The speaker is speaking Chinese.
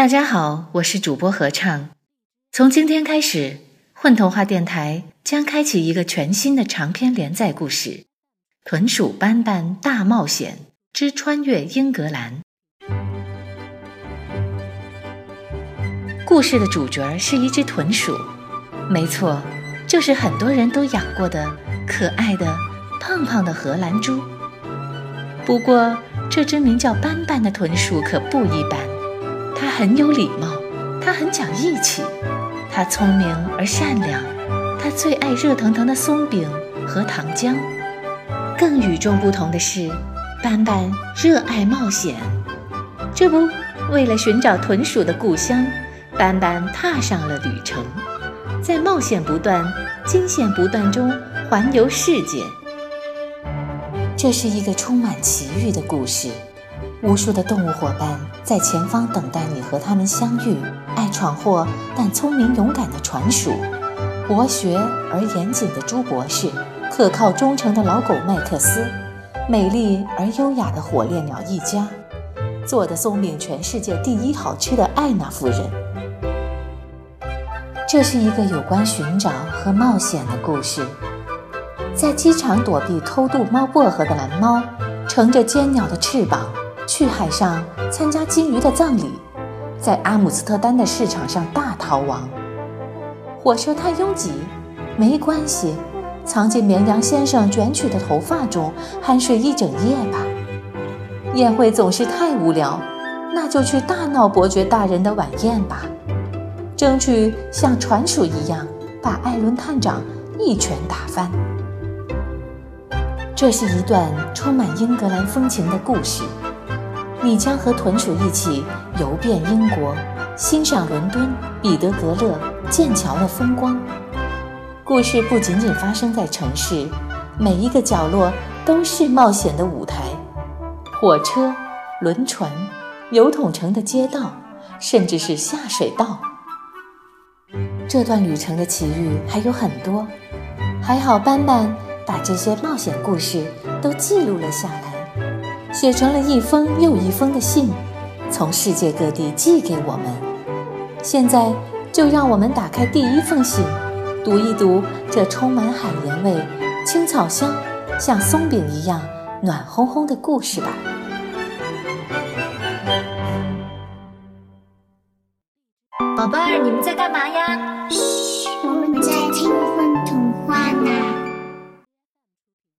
大家好，我是主播合唱。从今天开始，混童话电台将开启一个全新的长篇连载故事《豚鼠斑斑大冒险之穿越英格兰》。故事的主角是一只豚鼠，没错，就是很多人都养过的可爱的胖胖的荷兰猪。不过，这只名叫斑斑的豚鼠可不一般。他很有礼貌，他很讲义气，他聪明而善良，他最爱热腾腾的松饼和糖浆。更与众不同的是，斑斑热爱冒险。这不，为了寻找豚鼠的故乡，斑斑踏上了旅程，在冒险不断、惊险不断中环游世界。这是一个充满奇遇的故事，无数的动物伙伴在前方等待你和他们相遇。爱闯祸但聪明勇敢的船鼠，博学而严谨的朱博士，可靠忠诚的老狗麦克斯，美丽而优雅的火烈鸟一家，做的松饼全世界第一好吃的艾娜夫人。这是一个有关寻找和冒险的故事。在机场躲避偷渡猫薄荷的蓝猫，乘着尖鸟的翅膀去海上参加金鱼的葬礼，在阿姆斯特丹的市场上大逃亡。火车太拥挤，没关系，藏进绵羊先生卷曲的头发中酣睡一整夜吧。宴会总是太无聊，那就去大闹伯爵大人的晚宴吧，争取像船鼠一样把艾伦探长一拳打翻。这是一段充满英格兰风情的故事，你将和豚鼠一起游遍英国，欣赏伦敦、彼得格勒、剑桥的风光。故事不仅仅发生在城市，每一个角落都是冒险的舞台。火车、轮船、油桶城的街道，甚至是下水道。这段旅程的奇遇还有很多，还好斑斑。把这些冒险故事都记录了下来，写成了一封又一封的信，从世界各地寄给我们。现在就让我们打开第一封信，读一读这充满海盐味、青草香、像松饼一样暖烘烘的故事吧。宝贝儿，你们在干嘛呀？